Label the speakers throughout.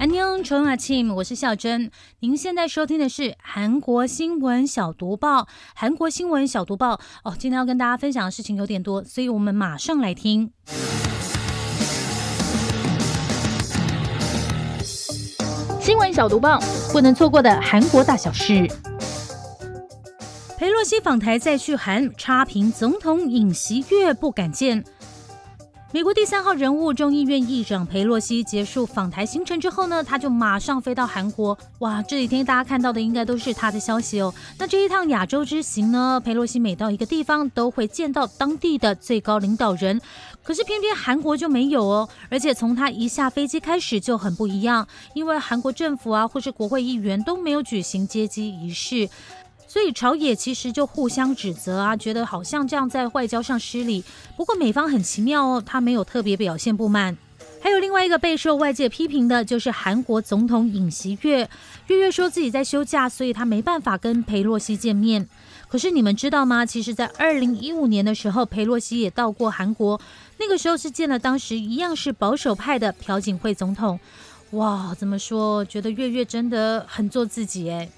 Speaker 1: 安妞，春阿庆，我是孝珍。您现在收听的是韩国新闻小读报。韩国新闻小读报哦，今天要跟大家分享的事情有点多，所以我们马上来听
Speaker 2: 新闻小读报，
Speaker 1: 不能错过的韩国大小事。佩洛西访台再去韩，差评总统尹锡悦不敢见。美国第三号人物众议院议长佩洛西结束访台行程之后呢，他就马上飞到韩国。哇，这几天大家看到的应该都是他的消息哦。那这一趟亚洲之行呢，佩洛西每到一个地方都会见到当地的最高领导人，可是偏偏韩国就没有哦。而且从他一下飞机开始就很不一样，因为韩国政府啊或是国会议员都没有举行接机仪式。所以朝野其实就互相指责啊，觉得好像这样在外交上失礼。不过美方很奇妙哦，他没有特别表现不满。还有另外一个备受外界批评的，就是韩国总统尹锡悦。月月说自己在休假，所以他没办法跟裴洛西见面。可是你们知道吗？其实，在二零一五年的时候，裴洛西也到过韩国，那个时候是见了当时一样是保守派的朴槿惠总统。哇，怎么说？觉得月月真的很做自己哎。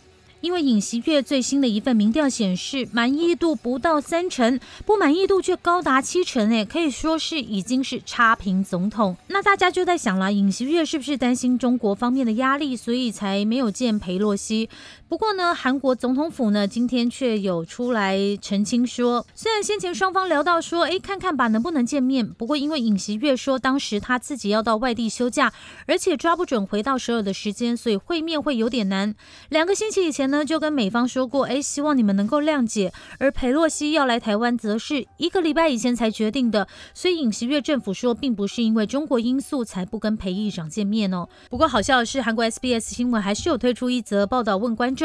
Speaker 1: 因为尹锡悦最新的一份民调显示，满意度不到三成，不满意度却高达七成，哎，可以说是已经是差评总统。那大家就在想了，尹锡悦是不是担心中国方面的压力，所以才没有见裴洛西？不过呢，韩国总统府呢今天却有出来澄清说，虽然先前双方聊到说，哎，看看吧，能不能见面？不过因为尹锡悦说当时他自己要到外地休假，而且抓不准回到首尔的时间，所以会面会有点难。两个星期以前。呢，就跟美方说过，哎，希望你们能够谅解。而裴洛西要来台湾，则是一个礼拜以前才决定的。所以尹锡悦政府说，并不是因为中国因素才不跟裴议长见面哦。不过好笑的是，韩国 SBS 新闻还是有推出一则报道，问观众，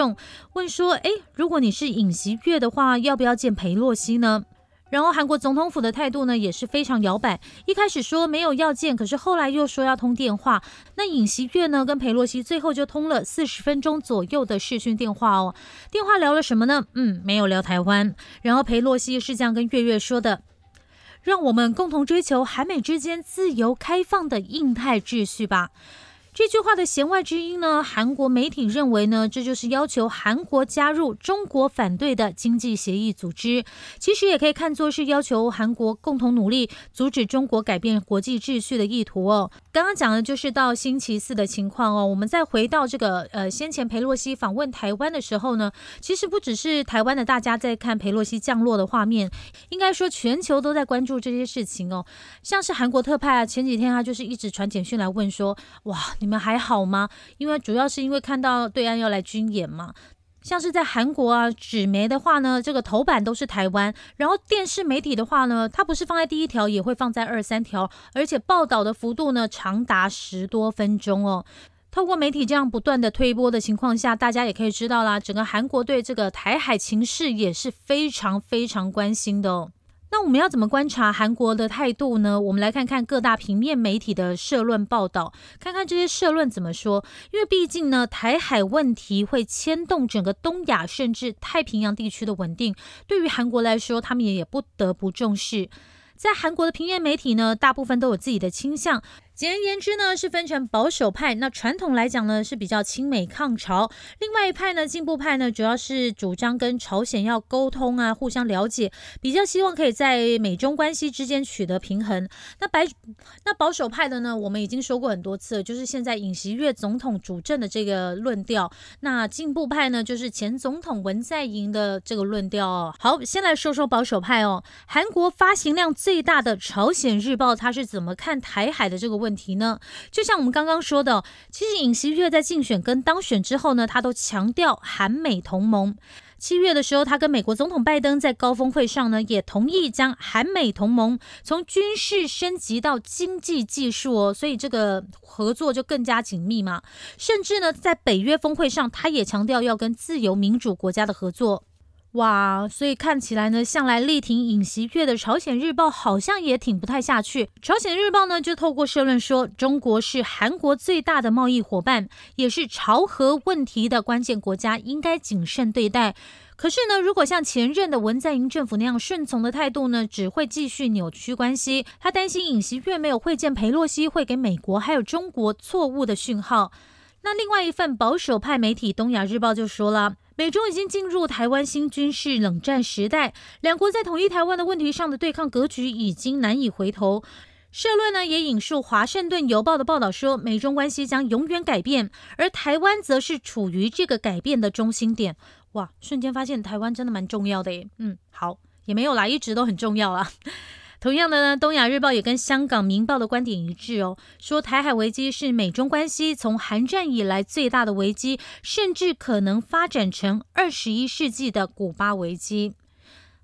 Speaker 1: 问说，哎，如果你是尹锡悦的话，要不要见裴洛西呢？然后韩国总统府的态度呢也是非常摇摆，一开始说没有要见，可是后来又说要通电话。那尹锡悦呢跟裴洛西最后就通了四十分钟左右的视讯电话哦。电话聊了什么呢？嗯，没有聊台湾。然后裴洛西是这样跟月月说的：“让我们共同追求韩美之间自由开放的印太秩序吧。”这句话的弦外之音呢？韩国媒体认为呢，这就是要求韩国加入中国反对的经济协议组织。其实也可以看作是要求韩国共同努力阻止中国改变国际秩序的意图哦。刚刚讲的就是到星期四的情况哦。我们再回到这个呃，先前裴洛西访问台湾的时候呢，其实不只是台湾的大家在看裴洛西降落的画面，应该说全球都在关注这些事情哦。像是韩国特派啊，前几天他就是一直传简讯来问说，哇。你们还好吗？因为主要是因为看到对岸要来军演嘛，像是在韩国啊，纸媒的话呢，这个头版都是台湾，然后电视媒体的话呢，它不是放在第一条，也会放在二三条，而且报道的幅度呢长达十多分钟哦。透过媒体这样不断的推波的情况下，大家也可以知道啦，整个韩国对这个台海情势也是非常非常关心的哦。那我们要怎么观察韩国的态度呢？我们来看看各大平面媒体的社论报道，看看这些社论怎么说。因为毕竟呢，台海问题会牵动整个东亚甚至太平洋地区的稳定，对于韩国来说，他们也也不得不重视。在韩国的平面媒体呢，大部分都有自己的倾向。简而言之呢，是分成保守派。那传统来讲呢，是比较亲美抗朝；另外一派呢，进步派呢，主要是主张跟朝鲜要沟通啊，互相了解，比较希望可以在美中关系之间取得平衡。那白那保守派的呢，我们已经说过很多次了，就是现在尹锡悦总统主政的这个论调。那进步派呢，就是前总统文在寅的这个论调。哦。好，先来说说保守派哦。韩国发行量最大的《朝鲜日报》，他是怎么看台海的这个问？问题呢？就像我们刚刚说的，其实尹锡悦在竞选跟当选之后呢，他都强调韩美同盟。七月的时候，他跟美国总统拜登在高峰会上呢，也同意将韩美同盟从军事升级到经济技术哦，所以这个合作就更加紧密嘛。甚至呢，在北约峰会上，他也强调要跟自由民主国家的合作。哇，所以看起来呢，向来力挺尹锡悦的《朝鲜日报》好像也挺不太下去。《朝鲜日报》呢就透过社论说，中国是韩国最大的贸易伙伴，也是朝核问题的关键国家，应该谨慎对待。可是呢，如果像前任的文在寅政府那样顺从的态度呢，只会继续扭曲关系。他担心尹锡悦没有会见佩洛西，会给美国还有中国错误的讯号。那另外一份保守派媒体《东亚日报》就说了。美中已经进入台湾新军事冷战时代，两国在统一台湾的问题上的对抗格局已经难以回头。社论呢也引述《华盛顿邮报》的报道说，美中关系将永远改变，而台湾则是处于这个改变的中心点。哇，瞬间发现台湾真的蛮重要的耶。嗯，好，也没有啦，一直都很重要啦。同样的呢，《东亚日报》也跟香港《明报》的观点一致哦，说台海危机是美中关系从韩战以来最大的危机，甚至可能发展成二十一世纪的古巴危机。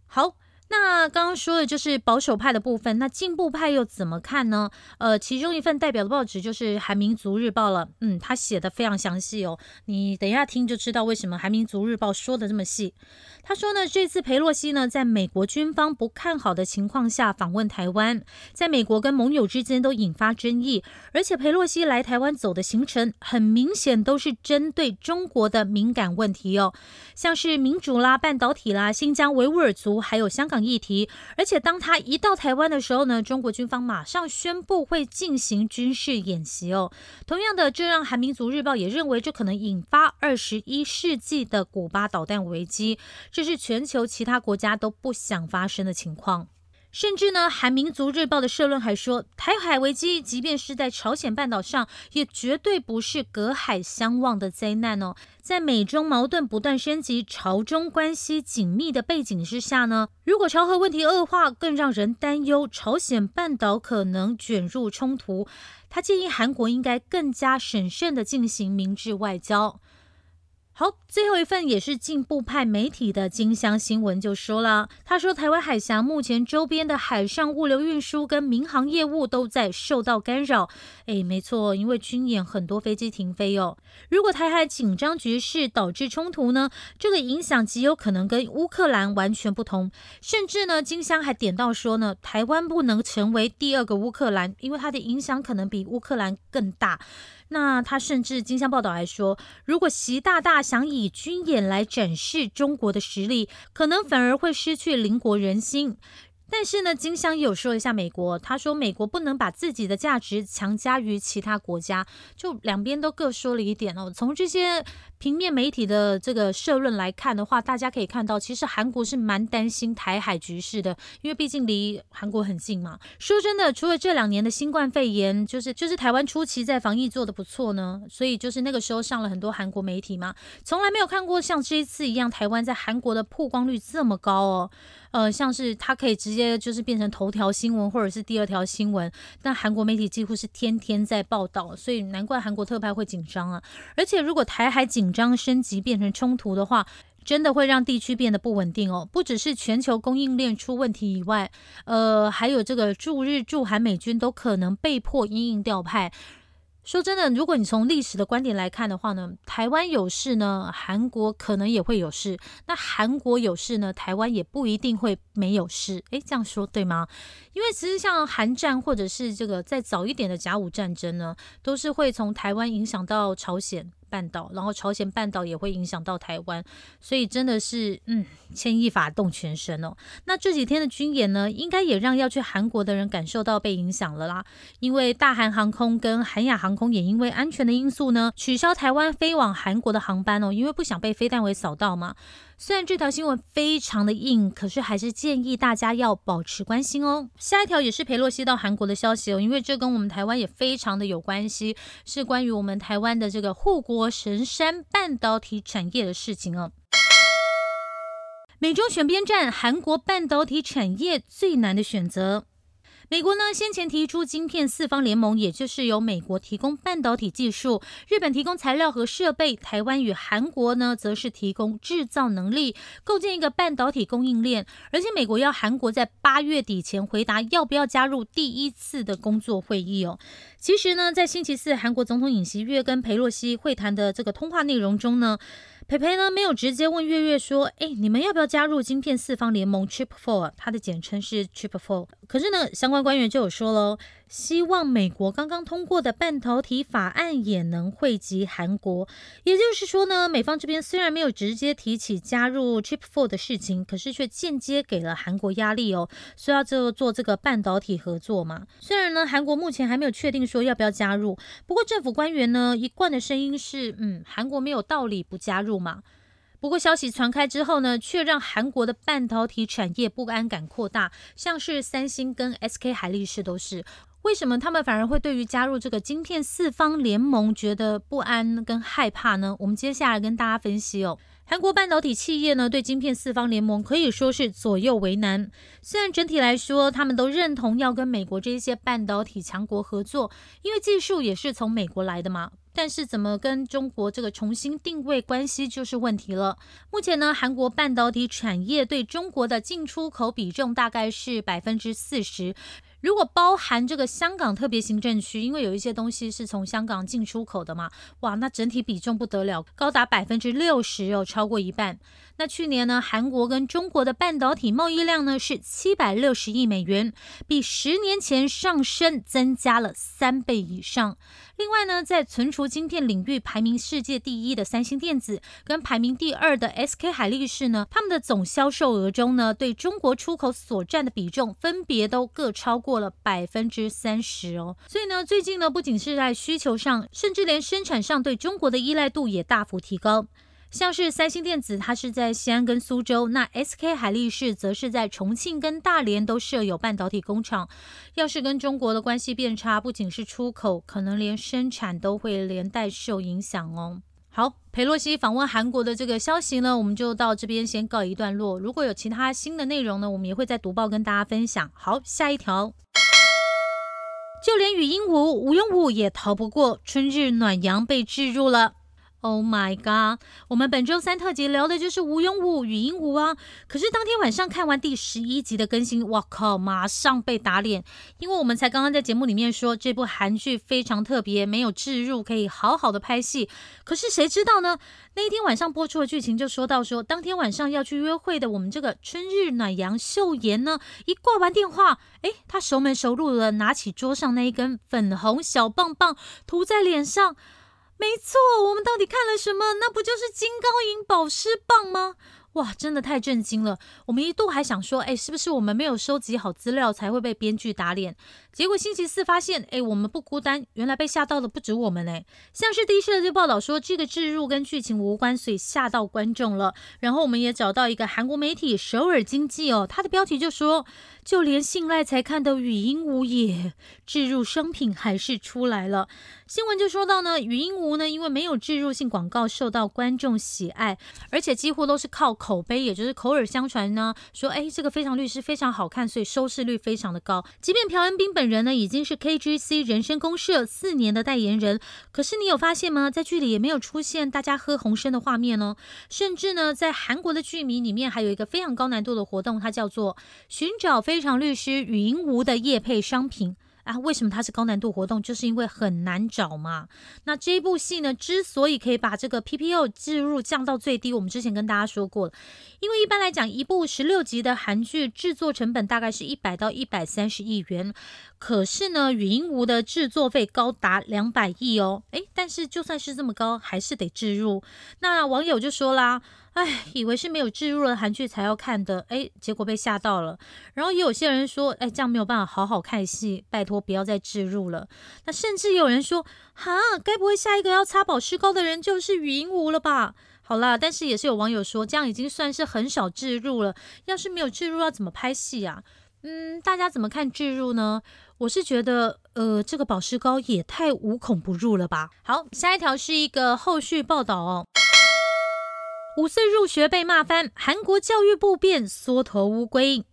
Speaker 1: 好。那刚刚说的就是保守派的部分，那进步派又怎么看呢？呃，其中一份代表的报纸就是《韩民族日报》了。嗯，他写的非常详细哦，你等一下听就知道为什么《韩民族日报》说的这么细。他说呢，这次裴洛西呢，在美国军方不看好的情况下访问台湾，在美国跟盟友之间都引发争议，而且裴洛西来台湾走的行程，很明显都是针对中国的敏感问题哦，像是民主啦、半导体啦、新疆维吾尔族，还有香港。议题，而且当他一到台湾的时候呢，中国军方马上宣布会进行军事演习哦。同样的，这让韩民族日报也认为这可能引发二十一世纪的古巴导弹危机，这是全球其他国家都不想发生的情况。甚至呢，韩民族日报的社论还说，台海危机即便是在朝鲜半岛上，也绝对不是隔海相望的灾难哦。在美中矛盾不断升级、朝中关系紧密的背景之下呢，如果朝核问题恶化，更让人担忧朝鲜半岛可能卷入冲突。他建议韩国应该更加审慎的进行明智外交。好，最后一份也是进步派媒体的金香新闻就说了，他说台湾海峡目前周边的海上物流运输跟民航业务都在受到干扰。哎，没错，因为军演很多飞机停飞哦。如果台海紧张局势导致冲突呢，这个影响极有可能跟乌克兰完全不同。甚至呢，金香还点到说呢，台湾不能成为第二个乌克兰，因为它的影响可能比乌克兰更大。那他甚至金香报道还说，如果习大大想以军演来展示中国的实力，可能反而会失去邻国人心。但是呢，金香有说一下美国，他说美国不能把自己的价值强加于其他国家，就两边都各说了一点哦。从这些平面媒体的这个社论来看的话，大家可以看到，其实韩国是蛮担心台海局势的，因为毕竟离韩国很近嘛。说真的，除了这两年的新冠肺炎，就是就是台湾初期在防疫做的不错呢，所以就是那个时候上了很多韩国媒体嘛，从来没有看过像这一次一样，台湾在韩国的曝光率这么高哦。呃，像是它可以直接就是变成头条新闻，或者是第二条新闻。但韩国媒体几乎是天天在报道，所以难怪韩国特派会紧张啊。而且如果台海紧张升级变成冲突的话，真的会让地区变得不稳定哦。不只是全球供应链出问题以外，呃，还有这个驻日驻韩美军都可能被迫因应调派。说真的，如果你从历史的观点来看的话呢，台湾有事呢，韩国可能也会有事；那韩国有事呢，台湾也不一定会没有事。诶，这样说对吗？因为其实像韩战或者是这个再早一点的甲午战争呢，都是会从台湾影响到朝鲜。半岛，然后朝鲜半岛也会影响到台湾，所以真的是，嗯，牵一发动全身哦。那这几天的军演呢，应该也让要去韩国的人感受到被影响了啦。因为大韩航空跟韩亚航空也因为安全的因素呢，取消台湾飞往韩国的航班哦，因为不想被飞弹尾扫到嘛。虽然这条新闻非常的硬，可是还是建议大家要保持关心哦。下一条也是裴洛西到韩国的消息哦，因为这跟我们台湾也非常的有关系，是关于我们台湾的这个护国神山半导体产业的事情哦。美中选边站，韩国半导体产业最难的选择。美国呢先前提出晶片四方联盟，也就是由美国提供半导体技术，日本提供材料和设备，台湾与韩国呢则是提供制造能力，构建一个半导体供应链。而且美国要韩国在八月底前回答要不要加入第一次的工作会议哦。其实呢，在星期四韩国总统尹锡悦跟裴洛西会谈的这个通话内容中呢。培培呢没有直接问月月说：“哎，你们要不要加入晶片四方联盟 Chip Four？它的简称是 Chip Four。可是呢，相关官员就有说喽，希望美国刚刚通过的半导体法案也能惠及韩国。也就是说呢，美方这边虽然没有直接提起加入 Chip Four 的事情，可是却间接给了韩国压力哦，说要做做这个半导体合作嘛。虽然呢，韩国目前还没有确定说要不要加入，不过政府官员呢一贯的声音是，嗯，韩国没有道理不加入。”嘛，不过消息传开之后呢，却让韩国的半导体产业不安感扩大，像是三星跟 SK 海力士都是。为什么他们反而会对于加入这个晶片四方联盟觉得不安跟害怕呢？我们接下来跟大家分析哦。韩国半导体企业呢，对晶片四方联盟可以说是左右为难。虽然整体来说，他们都认同要跟美国这些半导体强国合作，因为技术也是从美国来的嘛。但是怎么跟中国这个重新定位关系就是问题了。目前呢，韩国半导体产业对中国的进出口比重大概是百分之四十。如果包含这个香港特别行政区，因为有一些东西是从香港进出口的嘛，哇，那整体比重不得了，高达百分之六十哦，超过一半。那去年呢，韩国跟中国的半导体贸易量呢是七百六十亿美元，比十年前上升增加了三倍以上。另外呢，在存储芯片领域排名世界第一的三星电子，跟排名第二的 SK 海力士呢，他们的总销售额中呢，对中国出口所占的比重分别都各超过了百分之三十哦。所以呢，最近呢，不仅是在需求上，甚至连生产上对中国的依赖度也大幅提高。像是三星电子，它是在西安跟苏州；那 SK 海力士则是在重庆跟大连都设有半导体工厂。要是跟中国的关系变差，不仅是出口，可能连生产都会连带受影响哦。好，佩洛西访问韩国的这个消息呢，我们就到这边先告一段落。如果有其他新的内容呢，我们也会在读报跟大家分享。好，下一条，就连语音无无用武也逃不过春日暖阳被置入了。Oh my god！我们本周三特辑聊的就是吴永武语音舞啊。可是当天晚上看完第十一集的更新，哇靠，马上被打脸。因为我们才刚刚在节目里面说这部韩剧非常特别，没有置入，可以好好的拍戏。可是谁知道呢？那一天晚上播出的剧情就说到说，当天晚上要去约会的我们这个春日暖阳秀妍呢，一挂完电话，哎，她熟门熟路的拿起桌上那一根粉红小棒棒涂在脸上。没错，我们到底看了什么？那不就是金高银保湿棒吗？哇，真的太震惊了！我们一度还想说，哎，是不是我们没有收集好资料才会被编剧打脸？结果星期四发现，哎，我们不孤单，原来被吓到的不止我们嘞。像是第一社就报道说，这个置入跟剧情无关，所以吓到观众了。然后我们也找到一个韩国媒体首尔经济哦，它的标题就说，就连信赖才看的语音无也置入商品还是出来了。新闻就说到呢，语音无呢，因为没有置入性广告，受到观众喜爱，而且几乎都是靠。口碑也就是口耳相传呢，说哎，这个非常律师非常好看，所以收视率非常的高。即便朴恩斌本人呢已经是 KGC 人生公社四年的代言人，可是你有发现吗？在剧里也没有出现大家喝红参的画面哦。甚至呢，在韩国的剧迷里面还有一个非常高难度的活动，它叫做寻找非非常律师云无的叶配商品。啊，为什么它是高难度活动？就是因为很难找嘛。那这一部戏呢，之所以可以把这个 PPO 置入降到最低，我们之前跟大家说过了。因为一般来讲，一部十六集的韩剧制作成本大概是一百到一百三十亿元，可是呢，云无的制作费高达两百亿哦。诶，但是就算是这么高，还是得置入。那网友就说啦。哎，以为是没有置入了韩剧才要看的，哎，结果被吓到了。然后也有些人说，哎，这样没有办法好好看戏，拜托不要再置入了。那甚至有人说，哈，该不会下一个要擦保湿膏的人就是语音无了吧？好啦，但是也是有网友说，这样已经算是很少置入了。要是没有置入，要怎么拍戏啊？嗯，大家怎么看置入呢？我是觉得，呃，这个保湿膏也太无孔不入了吧。好，下一条是一个后续报道哦。五岁入学被骂翻，韩国教育部变缩头乌龟。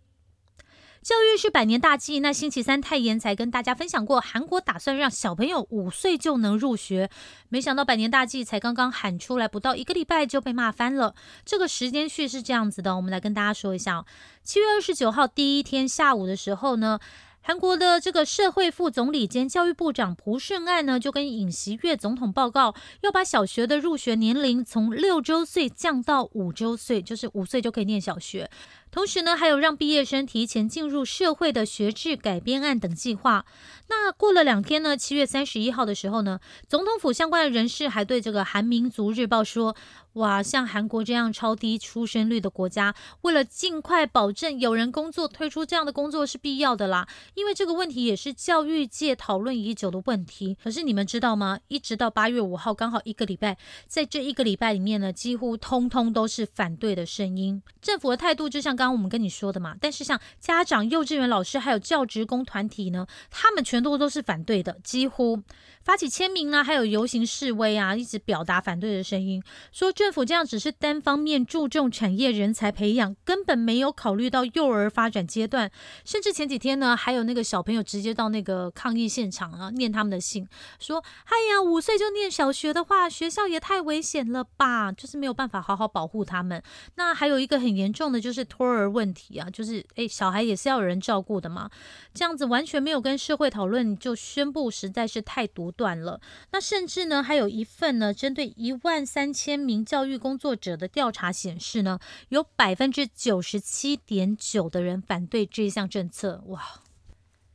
Speaker 1: 教育是百年大计，那星期三泰妍才跟大家分享过，韩国打算让小朋友五岁就能入学，没想到百年大计才刚刚喊出来不到一个礼拜就被骂翻了。这个时间序是这样子的，我们来跟大家说一下：七月二十九号第一天下午的时候呢。韩国的这个社会副总理兼教育部长朴顺爱呢，就跟尹锡悦总统报告，要把小学的入学年龄从六周岁降到五周岁，就是五岁就可以念小学。同时呢，还有让毕业生提前进入社会的学制改编案等计划。那过了两天呢，七月三十一号的时候呢，总统府相关的人士还对这个《韩民族日报》说：“哇，像韩国这样超低出生率的国家，为了尽快保证有人工作，推出这样的工作是必要的啦。因为这个问题也是教育界讨论已久的问题。可是你们知道吗？一直到八月五号，刚好一个礼拜，在这一个礼拜里面呢，几乎通通都是反对的声音。政府的态度就像。”刚我们跟你说的嘛，但是像家长、幼稚园老师还有教职工团体呢，他们全都都是反对的，几乎。发起签名呢，还有游行示威啊，一直表达反对的声音，说政府这样只是单方面注重产业人才培养，根本没有考虑到幼儿发展阶段。甚至前几天呢，还有那个小朋友直接到那个抗议现场啊，念他们的信，说：“哎呀，五岁就念小学的话，学校也太危险了吧，就是没有办法好好保护他们。”那还有一个很严重的就是托儿问题啊，就是诶，小孩也是要有人照顾的嘛，这样子完全没有跟社会讨论就宣布，实在是太断了，那甚至呢，还有一份呢，针对一万三千名教育工作者的调查显示呢，有百分之九十七点九的人反对这项政策，哇！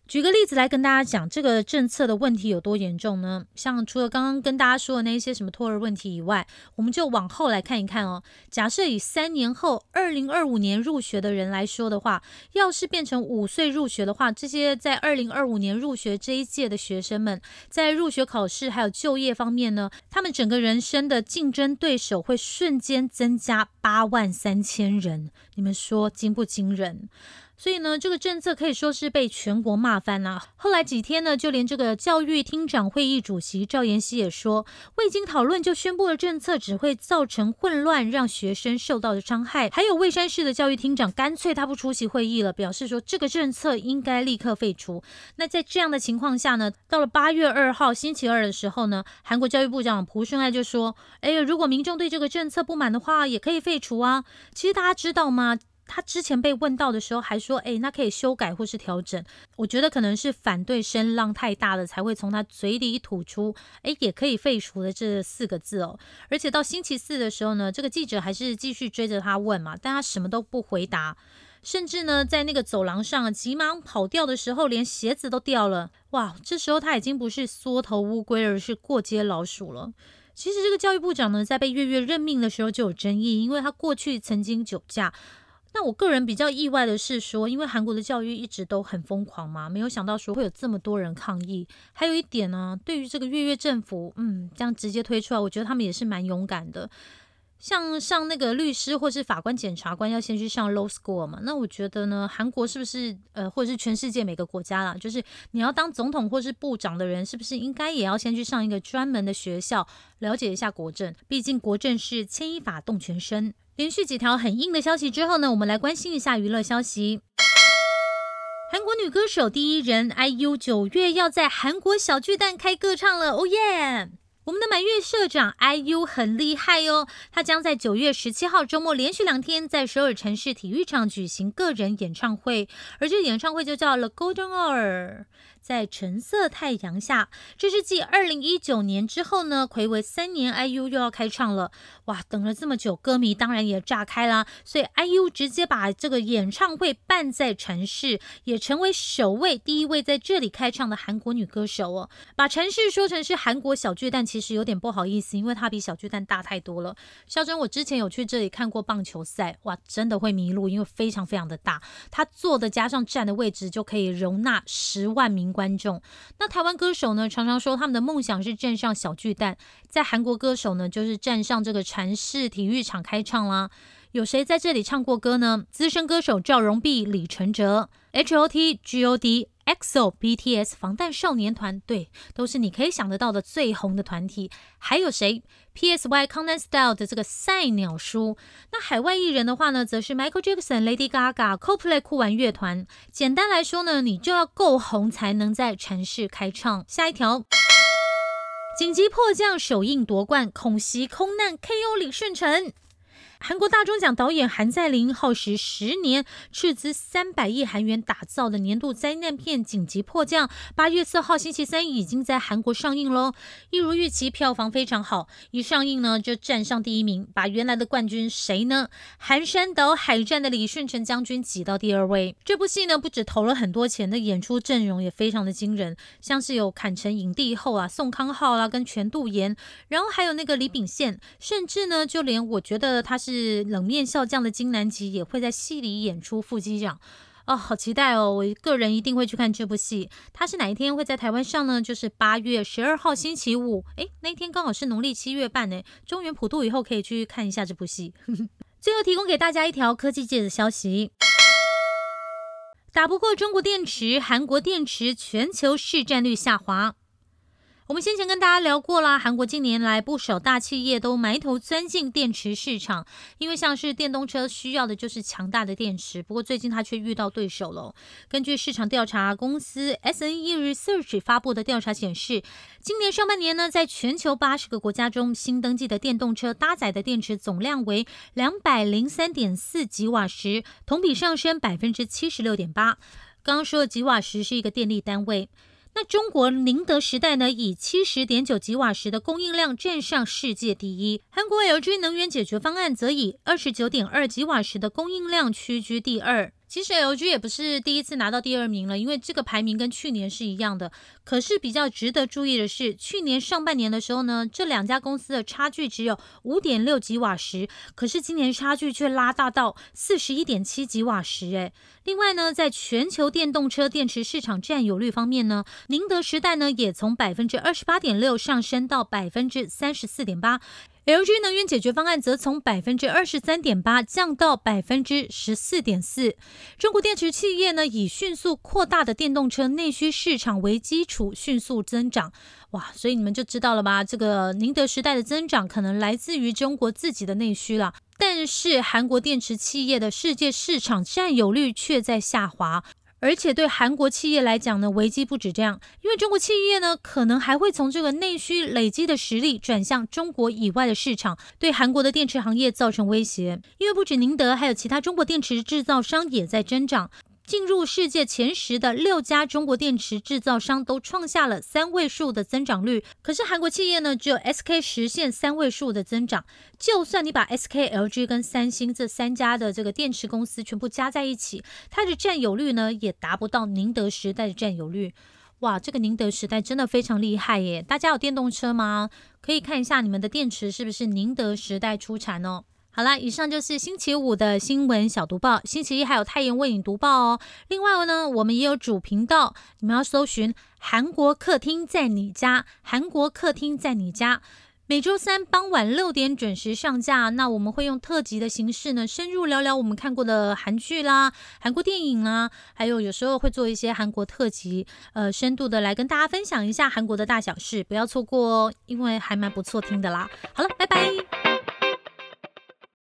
Speaker 1: 举个例子来跟大家讲，这个政策的问题有多严重呢？像除了刚刚跟大家说的那些什么托儿问题以外，我们就往后来看一看哦。假设以三年后二零二五年入学的人来说的话，要是变成五岁入学的话，这些在二零二五年入学这一届的学生们，在入学考试还有就业方面呢，他们整个人生的竞争对手会瞬间增加八万三千人。你们说惊不惊人？所以呢，这个政策可以说是被全国骂翻了。后来几天呢，就连这个教育厅长会议主席赵延熙也说，未经讨论就宣布的政策，只会造成混乱，让学生受到的伤害。还有蔚山市的教育厅长干脆他不出席会议了，表示说这个政策应该立刻废除。那在这样的情况下呢，到了八月二号星期二的时候呢，韩国教育部长朴顺爱就说：“哎，如果民众对这个政策不满的话，也可以废除啊。”其实大家知道吗？他之前被问到的时候还说：“哎，那可以修改或是调整。”我觉得可能是反对声浪太大了，才会从他嘴里吐出“哎，也可以废除”的这四个字哦。而且到星期四的时候呢，这个记者还是继续追着他问嘛，但他什么都不回答，甚至呢，在那个走廊上急忙跑掉的时候，连鞋子都掉了。哇，这时候他已经不是缩头乌龟，而是过街老鼠了。其实这个教育部长呢，在被月月任命的时候就有争议，因为他过去曾经酒驾。那我个人比较意外的是说，因为韩国的教育一直都很疯狂嘛，没有想到说会有这么多人抗议。还有一点呢，对于这个月月政府，嗯，这样直接推出来，我觉得他们也是蛮勇敢的。像上那个律师或是法官、检察官要先去上 law school 嘛，那我觉得呢，韩国是不是呃，或者是全世界每个国家啦，就是你要当总统或是部长的人，是不是应该也要先去上一个专门的学校，了解一下国政？毕竟国政是牵一发动全身。连续几条很硬的消息之后呢，我们来关心一下娱乐消息。韩国女歌手第一人 IU 九月要在韩国小巨蛋开歌唱了，哦耶！我们的满月社长 IU 很厉害哦，他将在九月十七号周末连续两天在首尔城市体育场举行个人演唱会，而这个演唱会就叫了 Golden Hour。在橙色太阳下，这是继二零一九年之后呢，魁违三年，IU 又要开唱了。哇，等了这么久，歌迷当然也炸开啦。所以 IU 直接把这个演唱会办在城市，也成为首位第一位在这里开唱的韩国女歌手哦。把城市说成是韩国小巨蛋，其实有点不好意思，因为它比小巨蛋大太多了。肖珍，我之前有去这里看过棒球赛，哇，真的会迷路，因为非常非常的大。他坐的加上站的位置就可以容纳十万名。观众，那台湾歌手呢，常常说他们的梦想是站上小巨蛋，在韩国歌手呢，就是站上这个禅市体育场开唱啦。有谁在这里唱过歌呢？资深歌手赵荣碧、李承哲、H.O.T、G.O.D。EXO、BTS、防弹少年团，对，都是你可以想得到的最红的团体。还有谁？PSY、Conan Style 的这个赛鸟叔。那海外艺人的话呢，则是 Michael Jackson、Lady Gaga、Co Play 酷玩乐团。简单来说呢，你就要够红才能在城市开唱。下一条，紧急迫降首映夺冠，恐袭空难 KO 李顺成。韩国大钟奖导演韩在林耗时十年，斥资三百亿韩元打造的年度灾难片《紧急迫降》，八月四号星期三已经在韩国上映喽。一如预期，票房非常好，一上映呢就站上第一名，把原来的冠军谁呢？韩山岛海战的李舜臣将军挤到第二位。这部戏呢不止投了很多钱的演出阵容也非常的惊人，像是有坎城影帝后啊宋康昊啦跟全度妍，然后还有那个李秉宪，甚至呢就连我觉得他是。是冷面笑匠的金南吉也会在戏里演出副机长哦，好期待哦！我个人一定会去看这部戏。它是哪一天会在台湾上呢？就是八月十二号星期五，诶，那一天刚好是农历七月半呢。中原普渡以后可以去看一下这部戏。最后提供给大家一条科技界的消息：打不过中国电池，韩国电池全球市占率下滑。我们先前跟大家聊过啦，韩国近年来不少大企业都埋头钻进电池市场，因为像是电动车需要的就是强大的电池。不过最近它却遇到对手了。根据市场调查公司 S N E Research 发布的调查显示，今年上半年呢，在全球八十个国家中，新登记的电动车搭载的电池总量为两百零三点四吉瓦时，同比上升百分之七十六点八。刚刚说的吉瓦时是一个电力单位。那中国宁德时代呢，以七十点九吉瓦时的供应量站上世界第一。韩国 LG 能源解决方案则以二十九点二吉瓦时的供应量屈居第二。其实 LG 也不是第一次拿到第二名了，因为这个排名跟去年是一样的。可是比较值得注意的是，去年上半年的时候呢，这两家公司的差距只有五点六吉瓦时，可是今年差距却拉大到四十一点七吉瓦时。诶，另外呢，在全球电动车电池市场占有率方面呢，宁德时代呢也从百分之二十八点六上升到百分之三十四点八。LG 能源解决方案则从百分之二十三点八降到百分之十四点四。中国电池企业呢，以迅速扩大的电动车内需市场为基础，迅速增长。哇，所以你们就知道了吧？这个宁德时代的增长可能来自于中国自己的内需了。但是韩国电池企业的世界市场占有率却在下滑。而且对韩国企业来讲呢，危机不止这样，因为中国企业呢，可能还会从这个内需累积的实力转向中国以外的市场，对韩国的电池行业造成威胁。因为不止宁德，还有其他中国电池制造商也在增长。进入世界前十的六家中国电池制造商都创下了三位数的增长率，可是韩国企业呢，只有 SK 实现三位数的增长。就算你把 SK、LG 跟三星这三家的这个电池公司全部加在一起，它的占有率呢，也达不到宁德时代的占有率。哇，这个宁德时代真的非常厉害耶！大家有电动车吗？可以看一下你们的电池是不是宁德时代出产哦。好啦，以上就是星期五的新闻小读报。星期一还有太阳为你读报哦。另外呢，我们也有主频道，你们要搜寻“韩国客厅在你家”，韩国客厅在你家。每周三傍晚六点准时上架。那我们会用特辑的形式呢，深入聊聊我们看过的韩剧啦、韩国电影啊，还有有时候会做一些韩国特辑，呃，深度的来跟大家分享一下韩国的大小事，不要错过哦，因为还蛮不错听的啦。好了，拜拜。